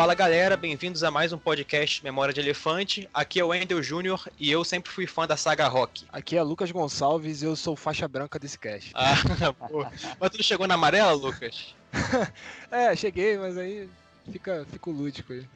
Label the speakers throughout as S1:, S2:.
S1: Fala galera, bem-vindos a mais um podcast Memória de Elefante. Aqui é o Wendel Júnior e eu sempre fui fã da saga Rock.
S2: Aqui é Lucas Gonçalves e eu sou faixa branca desse cast.
S1: Ah, pô. Mas tu não chegou na amarela, Lucas?
S2: é, cheguei, mas aí fica, fica o lúdico aí.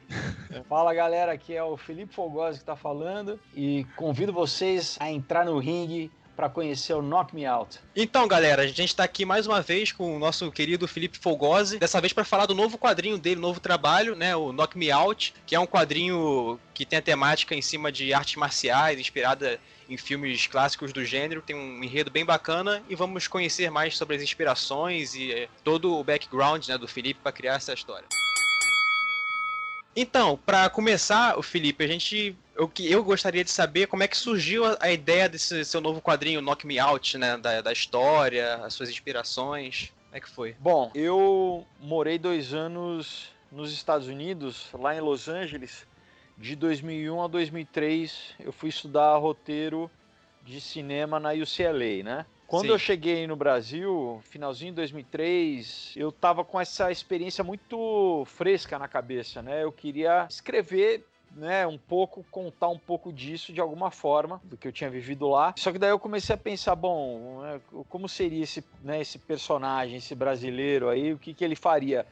S3: Fala galera, aqui é o Felipe Fogosi que tá falando e convido vocês a entrar no ringue para conhecer o Knock Me Out.
S1: Então, galera, a gente está aqui mais uma vez com o nosso querido Felipe Fogosi, dessa vez para falar do novo quadrinho dele, novo trabalho, né, o Knock Me Out, que é um quadrinho que tem a temática em cima de artes marciais, inspirada em filmes clássicos do gênero, tem um enredo bem bacana e vamos conhecer mais sobre as inspirações e eh, todo o background né, do Felipe para criar essa história. Então, para começar, o Felipe, a gente eu, eu gostaria de saber como é que surgiu a, a, ideia desse seu novo quadrinho, Knock Me Out, né? Da, da história, as suas inspirações. Como é que foi?
S3: Bom, eu morei dois anos nos Estados Unidos, lá em Los Angeles. De 2001 a 2003, eu fui estudar roteiro de cinema na UCLA, né? Quando Sim. eu cheguei no Brasil, finalzinho de 2003, eu tava com essa experiência muito fresca na cabeça, né? Eu queria escrever né, um pouco, contar um pouco disso de alguma forma, do que eu tinha vivido lá. Só que daí eu comecei a pensar, bom, né, como seria esse, né, esse personagem, esse brasileiro aí, o que, que ele faria?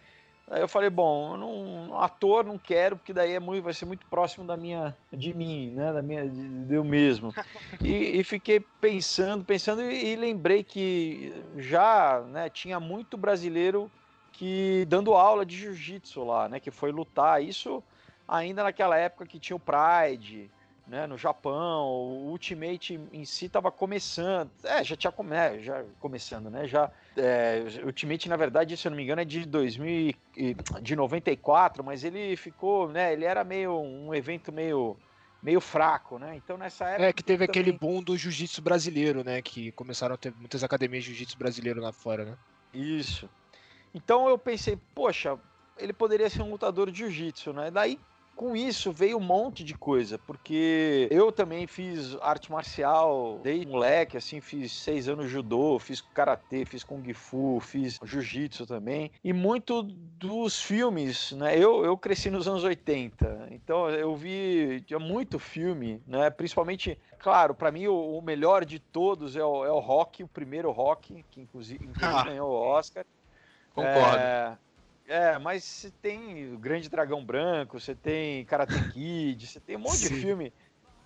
S3: Aí eu falei, bom, não, ator não quero, porque daí é muito, vai ser muito próximo da minha, de mim, né, da minha, de, de eu mesmo. E, e, fiquei pensando, pensando e, e, lembrei que já, né, tinha muito brasileiro que dando aula de jiu-jitsu lá, né, que foi lutar. Isso ainda naquela época que tinha o Pride, né, no Japão, o Ultimate em si estava começando, é, já tinha come, é, já começando, né, já, é, Ultimate na verdade, se eu não me engano é de 2000, de 94, mas ele ficou, né, ele era meio, um evento meio, meio fraco, né, então nessa época...
S2: É, que teve também... aquele boom do jiu-jitsu brasileiro, né, que começaram a ter muitas academias de jiu-jitsu brasileiro lá fora, né.
S3: Isso. Então eu pensei, poxa, ele poderia ser um lutador de jiu-jitsu, né, daí com isso veio um monte de coisa, porque eu também fiz arte marcial desde moleque, assim, fiz seis anos judô, fiz karatê, fiz kung fu, fiz jiu-jitsu também. E muito dos filmes, né? Eu, eu cresci nos anos 80, então eu vi tinha muito filme, né? Principalmente, claro, para mim o, o, melhor de todos é o, é o Rock, o primeiro Rock, que inclusive, inclusive ganhou o Oscar.
S1: Concordo. É,
S3: é, mas você tem o Grande Dragão Branco, você tem Karate Kid, você tem um monte Sim. de filme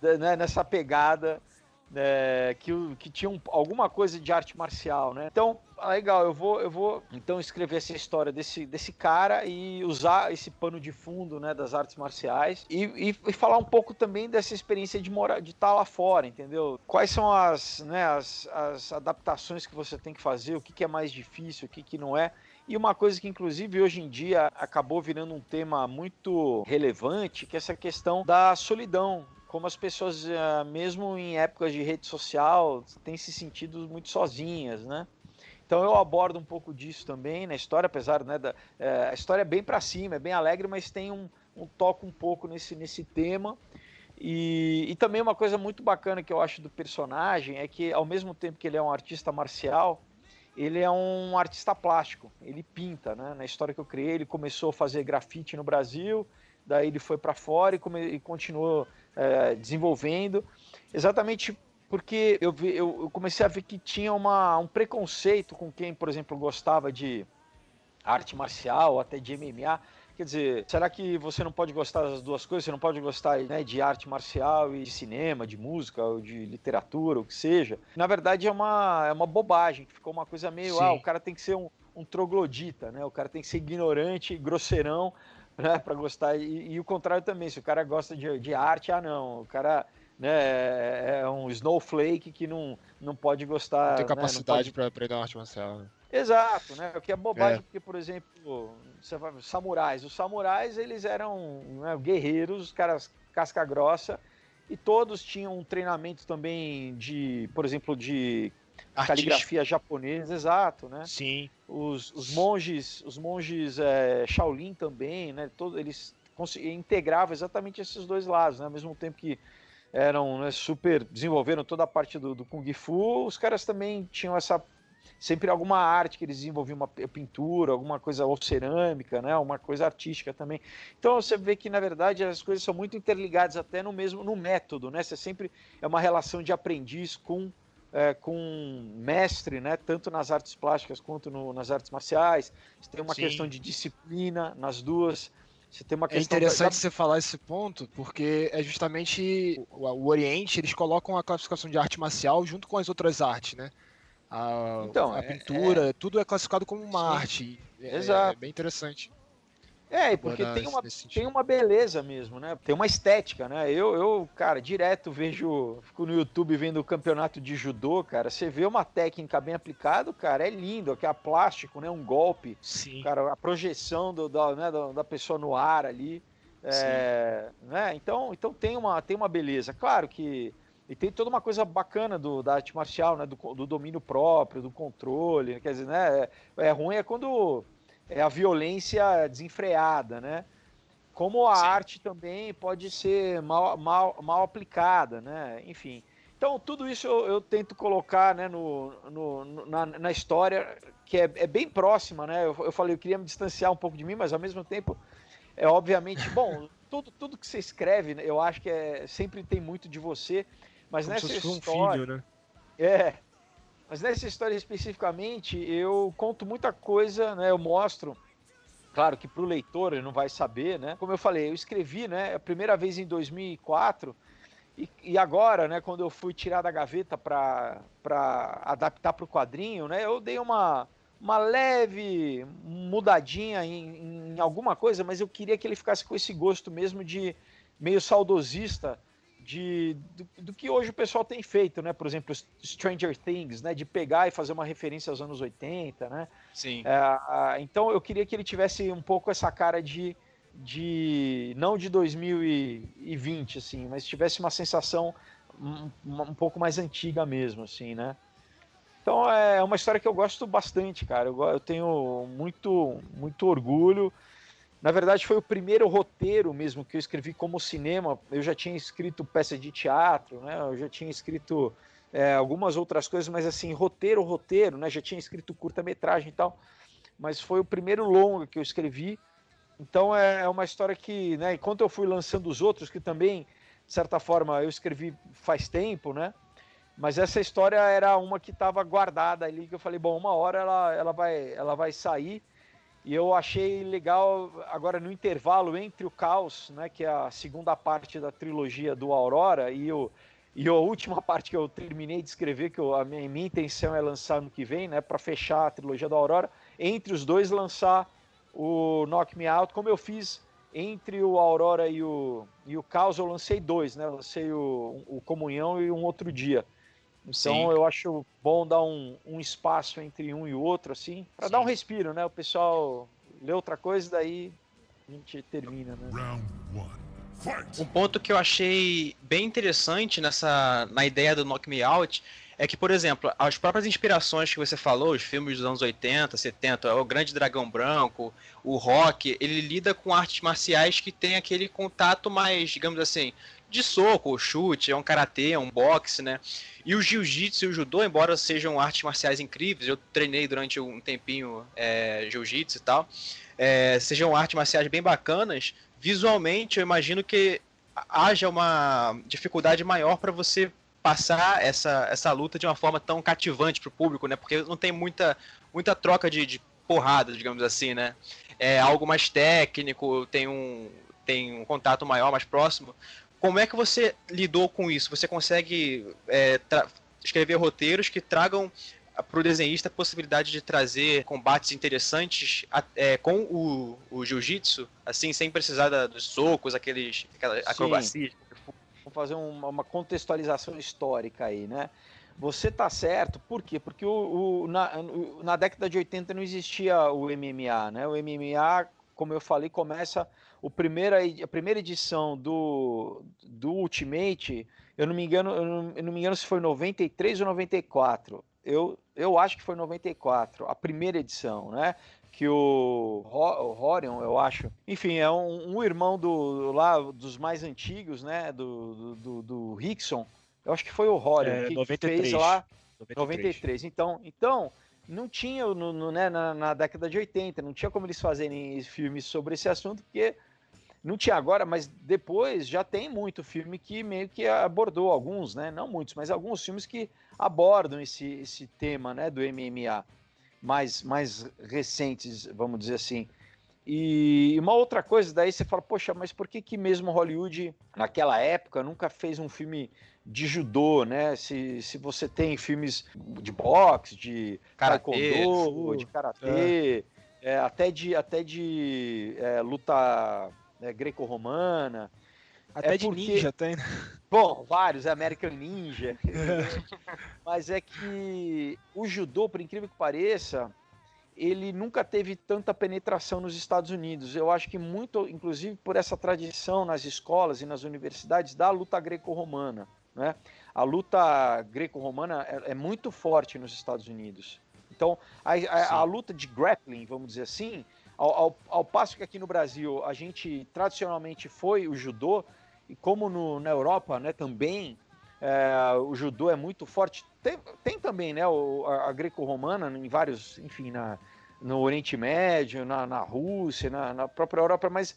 S3: né, nessa pegada né, que, que tinha um, alguma coisa de arte marcial, né? Então, ah, legal, eu vou, eu vou então escrever essa história desse, desse cara e usar esse pano de fundo né, das artes marciais e, e, e falar um pouco também dessa experiência de morar, de estar lá fora, entendeu? Quais são as, né, as, as adaptações que você tem que fazer, o que, que é mais difícil, o que, que não é. E uma coisa que, inclusive, hoje em dia acabou virando um tema muito relevante, que é essa questão da solidão. Como as pessoas, eh, mesmo em épocas de rede social, têm se sentido muito sozinhas, né? Então eu abordo um pouco disso também na história, apesar né, da é, a história é bem para cima, é bem alegre, mas tem um, um toque um pouco nesse, nesse tema. E, e, também uma coisa muito bacana que eu acho do personagem é que ao mesmo tempo que ele é um artista marcial, ele é um artista plástico, ele pinta, né? Na história que eu criei, ele começou a fazer grafite no Brasil, daí ele foi para fora e, come, e continuou é, desenvolvendo, exatamente porque eu, vi, eu, comecei a ver que tinha uma, um preconceito com quem, por exemplo, gostava de arte marcial até de MMA, Quer dizer, será que você não pode gostar das duas coisas? Você não pode gostar né, de arte marcial e de cinema, de música, ou de literatura, o que seja? Na verdade, é uma, é uma bobagem, ficou uma coisa meio, Sim. ah, o cara tem que ser um, um troglodita, né? O cara tem que ser ignorante, grosseirão, né, para gostar. E, e, o contrário também, se o cara gosta de, de arte, ah, não, o cara né, é, é um snowflake que não, não pode gostar. Não
S2: tem capacidade né, para pegar arte marcial. Né?
S3: Exato, né? O que é bobagem, é. porque, por exemplo, samurais. Os samurais, eles eram né, guerreiros, caras casca grossa, e todos tinham um treinamento também de, por exemplo, de caligrafia japonesa, exato, né?
S2: Sim.
S3: Os, os monges, os monges é, Shaolin também, né? Todos, eles integravam exatamente esses dois lados, né? Ao mesmo tempo que eram né, super desenvolveram toda a parte do, do kung fu, os caras também tinham essa sempre alguma arte que eles desenvolviam, uma pintura, alguma coisa ou cerâmica, né? Uma coisa artística também. Então você vê que na verdade as coisas são muito interligadas até no mesmo no método, né? Você sempre é uma relação de aprendiz com é, com mestre, né? Tanto nas artes plásticas quanto no, nas artes marciais. Você tem uma Sim. questão de disciplina nas duas. Você tem uma
S2: é interessante da... você falar esse ponto, porque é justamente o, o, Oriente, eles colocam a classificação de arte marcial junto com as outras artes, né? A, então, a é, pintura, é... tudo é classificado como uma arte. É, Exato. É bem interessante.
S3: É, porque tem uma, tem uma beleza mesmo, né? Tem uma estética, né? Eu, eu, cara, direto vejo, fico no YouTube vendo o campeonato de judô, cara. Você vê uma técnica bem aplicada, cara, é lindo, que é plástico, né? Um golpe. Sim. Cara, a projeção do, da, né, da pessoa no ar ali. É, né? Então, então tem, uma, tem uma beleza. Claro que. E tem toda uma coisa bacana do, da arte marcial, né? Do, do domínio próprio, do controle. Quer dizer, né? É, é ruim é quando é a violência desenfreada, né? Como a Sim. arte também pode ser mal, mal, mal aplicada, né? Enfim. Então, tudo isso eu, eu tento colocar né, no, no na, na, história, que é, é, bem próxima, né? Eu, eu falei, eu queria me distanciar um pouco de mim, mas ao mesmo tempo, é obviamente, bom, tudo, tudo que você escreve, né, eu acho que é, sempre tem muito de você, mas Como nessa história... Um filho, né? É, mas nessa história especificamente, eu conto muita coisa, né? Eu mostro, claro que para o leitor ele não vai saber, né? Como eu falei, eu escrevi, né? A primeira vez em 2004 e, e agora, né? Quando eu fui tirar da gaveta para adaptar para o quadrinho, né? Eu dei uma uma leve mudadinha em, em alguma coisa, mas eu queria que ele ficasse com esse gosto mesmo de meio saudosista de, do, do, que hoje o pessoal tem feito, né? Por exemplo, Stranger Things, né? De pegar e fazer uma referência aos anos 80, né?
S1: Sim.
S3: É, então eu queria que ele tivesse um pouco essa cara de, de não de 2020, assim, mas tivesse uma sensação um, um pouco mais antiga mesmo, assim, né? Então é uma história que eu gosto bastante, cara. Eu, eu tenho muito, muito orgulho. Na verdade, foi o primeiro roteiro mesmo que eu escrevi como cinema. Eu já tinha escrito peça de teatro, né? Eu já tinha escrito é, algumas outras coisas, mas assim, roteiro, roteiro, né? Já tinha escrito curta-metragem e tal. Mas foi o primeiro longa que eu escrevi. Então é, é uma história que, né? Enquanto eu fui lançando os outros, que também, de certa forma, eu escrevi faz tempo, né? Mas essa história era uma que estava guardada ali, que eu falei, bom, uma hora ela, ela, vai, ela vai sair. E eu achei legal agora no intervalo entre o Caos, né, que é a segunda parte da trilogia do Aurora, e, o, e a última parte que eu terminei de escrever, que eu, a minha, minha intenção é lançar no que vem, né, para fechar a trilogia do Aurora, entre os dois lançar o Knock Me Out, como eu fiz entre o Aurora e o, e o Caos, eu lancei dois, né, lancei o, o Comunhão e um outro dia. Então Sim. eu acho bom dar um, um espaço entre um e outro, assim, para dar um respiro, né? O pessoal lê outra coisa, daí a gente termina, né?
S1: Um ponto que eu achei bem interessante nessa na ideia do Knock Me Out é que, por exemplo, as próprias inspirações que você falou, os filmes dos anos 80, 70, o Grande Dragão Branco, o rock, ele lida com artes marciais que tem aquele contato mais, digamos assim, de soco, chute, é um karatê, é um boxe, né? E o jiu-jitsu e o judô, embora sejam artes marciais incríveis, eu treinei durante um tempinho é, jiu-jitsu e tal, é, sejam artes marciais bem bacanas, visualmente eu imagino que haja uma dificuldade maior para você passar essa, essa luta de uma forma tão cativante para o público, né? Porque não tem muita, muita troca de, de porrada, digamos assim, né? É algo mais técnico, tem um, tem um contato maior, mais próximo. Como é que você lidou com isso? Você consegue é, escrever roteiros que tragam para o desenhista a possibilidade de trazer combates interessantes é, com o, o jiu-jitsu, assim, sem precisar da, dos socos, aqueles, aquela acrobacia?
S3: Vamos fazer uma, uma, contextualização histórica aí, né? Você tá certo, por quê? Porque o, o na, na década de 80 não existia o MMA, né? O MMA, como eu falei, começa o primeira, a primeira edição do, do Ultimate, eu não me engano, eu não, eu não me engano se foi 93 ou 94. Eu, eu acho que foi 94, a primeira edição, né? Que o, o Horion, eu acho. Enfim, é um, um irmão do lá dos mais antigos, né? Do, do, do Rickson. Eu acho que foi o Horion é, que 93. fez lá 93. 93. Então, então não tinha no, no né, na, na, década de 80, não tinha como eles fazerem filmes sobre esse assunto, porque não tinha agora, mas depois já tem muito filme que meio que abordou alguns, né? Não muitos, mas alguns filmes que abordam esse, esse tema, né, do MMA mais mais recentes, vamos dizer assim. E uma outra coisa, daí você fala, poxa, mas por que que mesmo Hollywood, naquela época, nunca fez um filme de judô, né? Se, se você tem filmes de boxe, de karatê, taekwondo, de karatê, é. É, até de, até de é, luta né, greco-romana.
S2: Até é de porque... ninja tem, né?
S3: Bom, vários, American Ninja. Mas é que o judô, por incrível que pareça, ele nunca teve tanta penetração nos Estados Unidos. Eu acho que muito, inclusive, por essa tradição nas escolas e nas universidades da luta greco-romana. Né? A luta greco-romana é, é, muito forte nos Estados Unidos. Então, a, a, a luta de grappling, vamos dizer assim, ao, ao, ao, passo que aqui no Brasil a gente tradicionalmente foi o judô, e como no, na Europa né, também é, o judô é muito forte, tem, tem também né, o, a, a greco-romana em vários, enfim, na, no Oriente Médio, na, na Rússia, na, na própria Europa, mas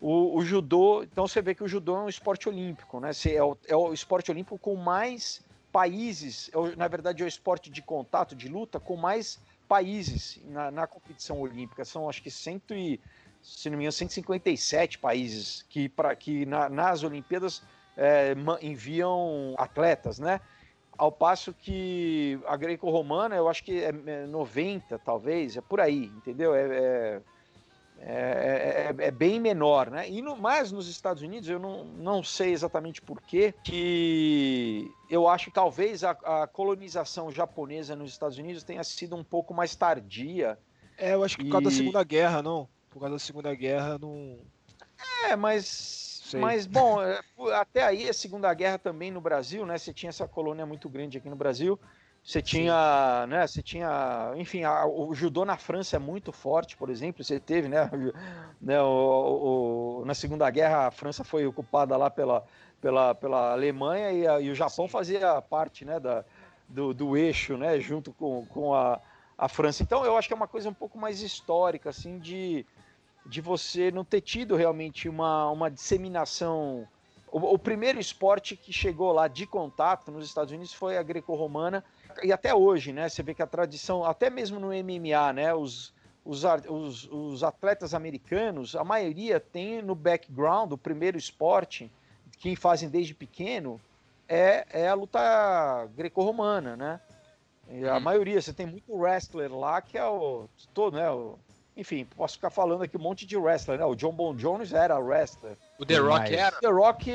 S3: o, o, judô, então você vê que o judô é um esporte olímpico, né? É o, é o esporte olímpico com mais países, é, na verdade é o esporte de contato, de luta, com mais países na, na competição olímpica. São acho que cento e, se não me engano, 157 países que, pra, que na, nas Olimpíadas é, enviam atletas, né? Ao passo que a greco-romana, eu acho que é 90, é talvez, é por aí, entendeu? É, é é, é, é, bem menor, né? E no, mas nos Estados Unidos, eu não, não sei exatamente porquê, que eu acho que talvez a, a, colonização japonesa nos Estados Unidos tenha sido um pouco mais tardia.
S2: É, eu acho que por causa da Segunda Guerra, não? Por causa da Segunda Guerra, não.
S3: É, mas. Sei. Mas, bom, é, até aí a Segunda Guerra também no Brasil, né? Você tinha essa colônia muito grande aqui no Brasil. Você tinha, Sim. né? Você tinha, enfim, a, o judô na França é muito forte, por exemplo. Você teve, né? né o, o, na Segunda Guerra a França foi ocupada lá pela, pela, pela Alemanha e, a, e o Japão Sim. fazia parte, né? Da, do, do eixo, né? Junto com, com a, a França. Então eu acho que é uma coisa um pouco mais histórica, assim, de, de você não ter tido realmente uma, uma disseminação. O, o primeiro esporte que chegou lá de contato nos Estados Unidos foi a greco-romana e até hoje, né? Você vê que a tradição, até mesmo no MMA, né? Os, os, os, os atletas americanos, a maioria tem no background, o primeiro esporte, que fazem desde pequeno, é, é a luta greco-romana, né? E a hum. maioria, você tem muito wrestler lá que é o todo, né? O, enfim, posso ficar falando aqui um monte de wrestler, né? O John Bon Jones era wrestler.
S1: O The Rock era?
S3: O The Rock,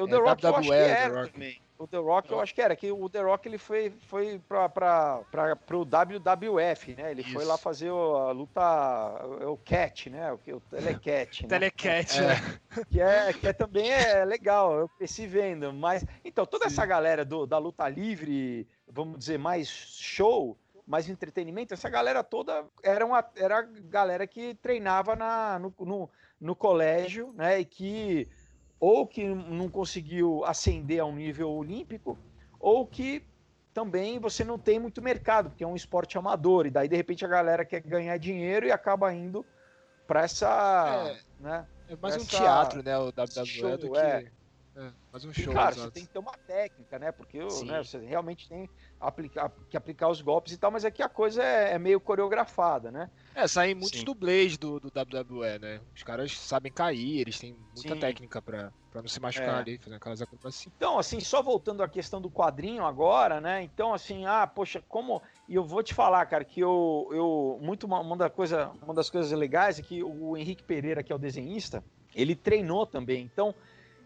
S3: o The é, Rock WWE, eu acho que era também. O The Rock, eu acho que era, que o The Rock ele foi, foi pra, pra, pra, pro WWF, né? Ele Isso. foi lá fazer a luta, o, o Cat, né? O, o Telecat.
S2: né? Telecat, é, né?
S3: Que, é, que é, também é legal, eu cresci vendo. Mas, então, toda Sim. essa galera do, da luta livre, vamos dizer, mais show, mais entretenimento, essa galera toda era, uma, era a galera que treinava na, no, no, no colégio, né? E que ou que não conseguiu ascender a um nível olímpico, ou que também você não tem muito mercado, porque é um esporte amador, e daí de repente a galera quer ganhar dinheiro e acaba indo para essa. É, né,
S2: é mais um teatro, né? O WWE show, do que. É.
S3: É, um show. E, claro, você tem que ter uma técnica, né? Porque né, você realmente tem aplicar, que aplicar os golpes e tal, mas aqui a coisa é, é meio coreografada, né?
S2: É, saem muitos Sim. dublês do, do WWE, né? Os caras sabem cair, eles têm muita Sim. técnica pra, pra não se machucar é. ali, fazendo aquelas acrobacias.
S3: Então, assim, só voltando à questão do quadrinho agora, né? Então, assim, ah, poxa, como. E eu vou te falar, cara, que eu. eu muito uma, uma, da coisa, uma das coisas legais é que o Henrique Pereira, que é o desenhista, ele treinou também. Então,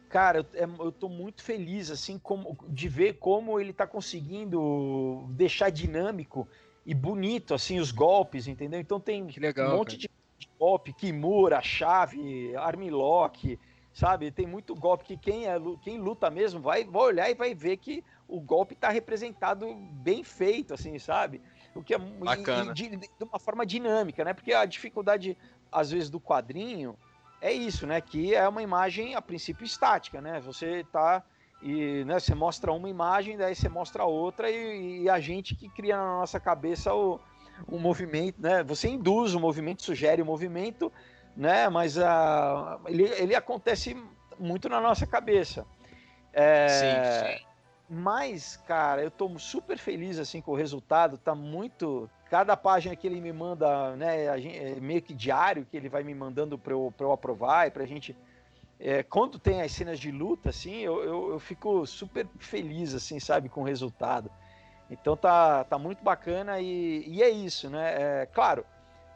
S3: cara, eu, é, eu tô muito feliz, assim, como, de ver como ele tá conseguindo deixar dinâmico e bonito, assim, os golpes, entendeu? Então tem
S2: legal,
S3: um monte de, de, golpe, Kimura, chave, armlock, sabe? Tem muito golpe que quem, é, quem luta mesmo vai, vai olhar e vai ver que o golpe tá representado bem feito, assim, sabe? O que é
S1: Bacana.
S3: De, de, uma forma dinâmica, né? Porque a dificuldade, às vezes, do quadrinho é isso, né? Que é uma imagem, a princípio, estática, né? Você tá e né, você mostra uma imagem, daí você mostra outra, e, e, a gente que cria na nossa cabeça o, um movimento, né? Você induz o movimento, sugere o movimento, né? Mas uh, ele, ele acontece muito na nossa cabeça. É, sim, sim. Mas, cara, eu tô super feliz assim com o resultado. Tá muito. Cada página que ele me manda, né? Gente, é meio que diário que ele vai me mandando para eu, eu aprovar e pra gente. É, quando tem as cenas de luta, assim, eu, eu, eu, fico super feliz, assim, sabe, com o resultado. Então tá, tá muito bacana e, e é isso, né? É, claro,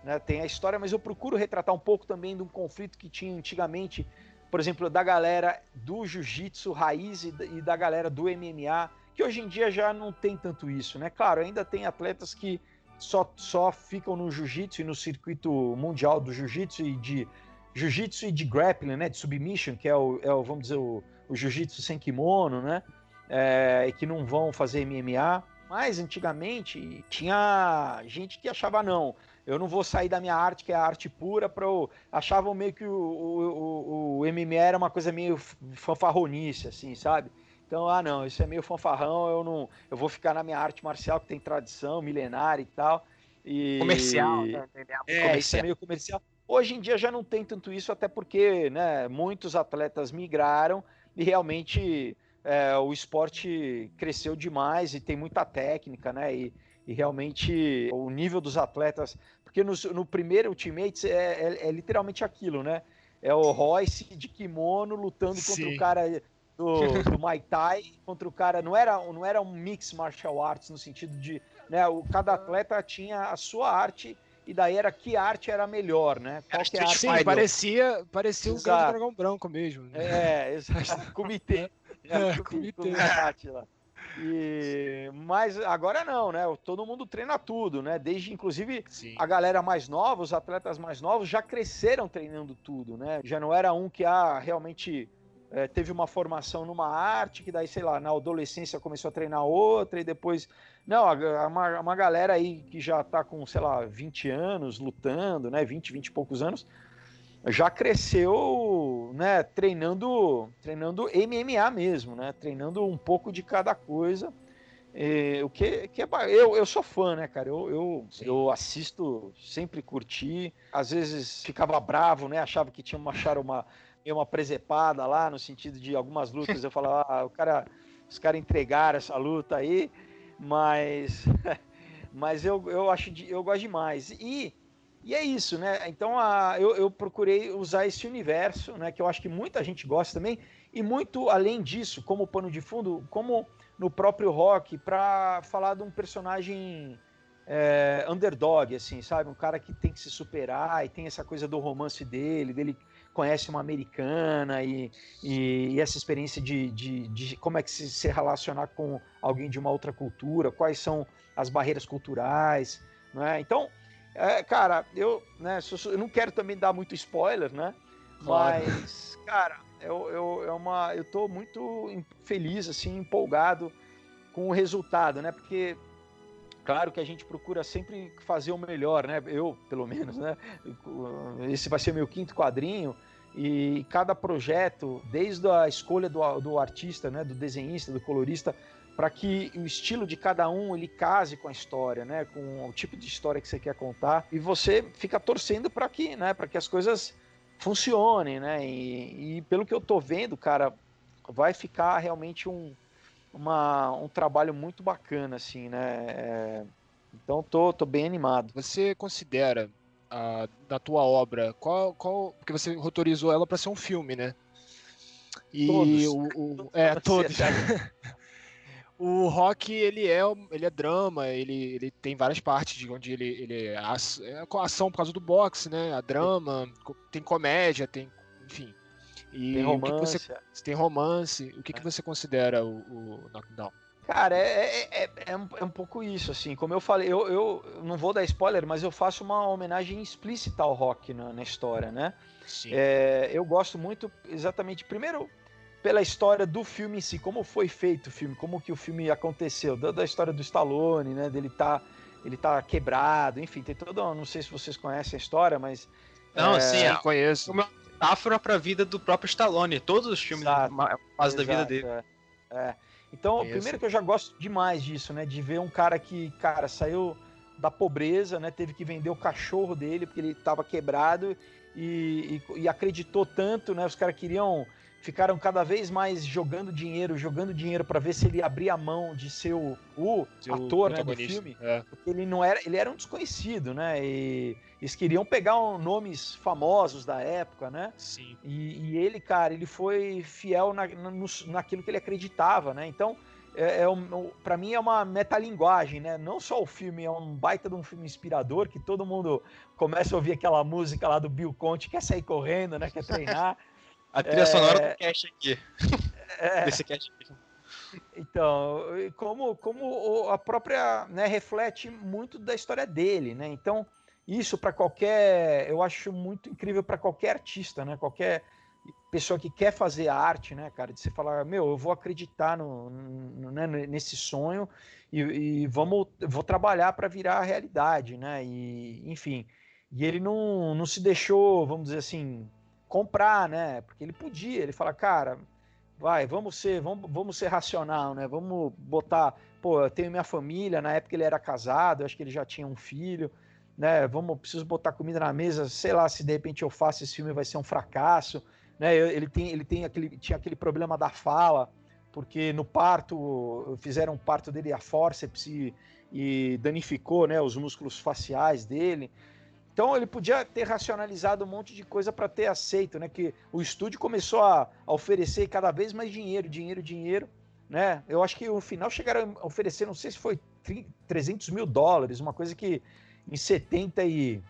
S3: né, tem a história, mas eu procuro retratar um pouco também de um conflito que tinha antigamente por exemplo, da galera do jiu-jitsu raiz e da galera do MMA, que hoje em dia já não tem tanto isso, né? Claro, ainda tem atletas que só, só ficam no jiu-jitsu e no circuito mundial do jiu-jitsu e de jiu-jitsu e de grappling, né? De submission, que é o, é o vamos dizer, o, o jiu-jitsu sem kimono, né? É, e que não vão fazer MMA. Mas antigamente tinha gente que achava não eu não vou sair da minha arte, que é a arte pura, para eu... achavam meio que o, o, o, o MMA era uma coisa meio fanfarronice, assim, sabe? Então, ah, não, isso é meio fanfarrão, eu não, eu vou ficar na minha arte marcial que tem tradição milenária e tal. E...
S1: Comercial, né?
S3: É, comercial. isso é meio comercial. Hoje em dia já não tem tanto isso, até porque, né, muitos atletas migraram e realmente é, o esporte cresceu demais e tem muita técnica, né? E, e realmente o nível dos atletas. Porque no, no primeiro Ultimate é, é, é, literalmente aquilo, né? É o Royce de kimono lutando contra o cara do, do Muay Thai, contra o cara. Não era, não era um mix martial arts no sentido de. Né, o, cada atleta tinha a sua arte e daí era que arte era melhor, né?
S2: Qual que é arte Sim, parecia, parecia o grande dragão branco mesmo.
S3: Né? É, exato. Comitê. É, é, comitê. comitê lá. E, mas agora não, né? Todo mundo treina tudo, né? Desde inclusive Sim. a galera mais nova, os atletas mais novos já cresceram treinando tudo, né? Já não era um que ah, realmente é, teve uma formação numa arte, que daí, sei lá, na adolescência começou a treinar outra e depois. Não, uma, uma galera aí que já tá com, sei lá, 20 anos lutando, né? 20, 20 e poucos anos já cresceu, né, treinando, treinando MMA mesmo, né, treinando um pouco de cada coisa. o que, que é eu, eu sou fã, né, cara? Eu, eu, eu assisto, sempre curti. Às vezes ficava bravo, né? Achava que tinha uma achar uma uma presepada lá no sentido de algumas lutas. Eu falava, ah, o cara, os caras entregaram essa luta aí, mas mas eu, eu acho eu gosto demais. E e é isso, né? Então a, eu, eu, procurei usar esse universo, né? Que eu acho que muita gente gosta também. E muito além disso, como pano de fundo, como no próprio rock, para falar de um personagem é, underdog, assim, sabe? Um cara que tem que se superar e tem essa coisa do romance dele, dele conhece uma americana e, e, e essa experiência de, de, de, como é que se, se relacionar com alguém de uma outra cultura, quais são as barreiras culturais, né? Então é, cara, eu, né, eu não quero também dar muito spoiler, né? Claro. Mas, cara, eu, eu, é uma, eu tô muito feliz, assim, empolgado com o resultado, né? Porque, claro que a gente procura sempre fazer o melhor, né? Eu, pelo menos, né? Esse vai ser meu quinto quadrinho e cada projeto, desde a escolha do, do artista, né? Do desenhista, do colorista, para que o estilo de cada um ele case com a história, né, com o tipo de história que você quer contar e você fica torcendo para que, né, para que as coisas funcionem, né, e, e, pelo que eu tô vendo, cara, vai ficar realmente um, uma, um trabalho muito bacana, assim, né, é, então tô, tô bem animado.
S2: Você considera a, da tua obra qual, qual, porque você rotorizou ela para ser um filme, né?
S3: E todos.
S2: o, o é todos. O rock, ele é, ele é drama, ele, ele tem várias partes de onde ele, ele é, é ação por causa do boxe, né? A drama, tem comédia, tem, enfim.
S3: E tem romance.
S2: você, tem romance. O que, é. que você considera o, o Knockdown?
S3: Cara, é, é, é, um, é um pouco isso, assim. Como eu falei, eu, eu não vou dar spoiler, mas eu faço uma homenagem explícita ao rock na, na história, né? Sim. É, eu gosto muito, exatamente, primeiro, pela história do filme em si, como foi feito o filme, como que o filme aconteceu, da, da história do Stallone, né, dele tá ele tá quebrado, enfim, tem todo, não sei se vocês conhecem a história, mas
S1: não, é... sim, eu conheço. Uma metáfora para a vida do próprio Stallone, todos os filmes fazem da vida dele. É.
S3: é. Então, Isso. primeiro que eu já gosto demais disso, né, de ver um cara que, cara, saiu da pobreza, né? Teve que vender o cachorro dele porque ele estava quebrado e, e, e, acreditou tanto, né? Os caras queriam ficaram cada vez mais jogando dinheiro, jogando dinheiro para ver se ele abria a mão de ser o, o ator né, do filme, é. porque ele não era, ele era um desconhecido, né? E eles queriam pegar um, nomes famosos da época, né?
S2: Sim.
S3: E, e ele, cara, ele foi fiel na, no, naquilo que ele acreditava, né? Então é, é um, para mim é uma metalinguagem, né? Não só o filme é um baita de um filme inspirador que todo mundo começa a ouvir aquela música lá do Bill Conte, quer sair correndo, né? Quer treinar.
S1: A trilha é... sonora do cast aqui. É... Desse cast aqui.
S3: Então, como, como a própria, né, reflete muito da história dele, né? Então, isso para qualquer, eu acho muito incrível para qualquer artista, né? Qualquer pessoa que quer fazer arte, né, cara, de você falar, meu, eu vou acreditar no, no né, nesse sonho e, e vamos, vou trabalhar para virar a realidade, né? E, enfim, e ele não, não se deixou, vamos dizer assim, comprar, né? Porque ele podia, ele fala, cara, vai, vamos ser, vamos, vamos ser racional, né? Vamos botar, pô, eu tenho minha família, na época ele era casado, acho que ele já tinha um filho, né? Vamos, preciso botar comida na mesa, sei lá, se de repente eu faço esse filme vai ser um fracasso, né? Ele tem, ele tem aquele, tinha aquele problema da fala, porque no parto fizeram o parto dele a forceps e, e danificou, né, os músculos faciais dele. Então ele podia ter racionalizado um monte de coisa para ter aceito, né? Que o estúdio começou a, a, oferecer cada vez mais dinheiro, dinheiro, dinheiro, né? Eu acho que no final chegaram a oferecer, não sei se foi 300 mil dólares, uma coisa que em 70 e...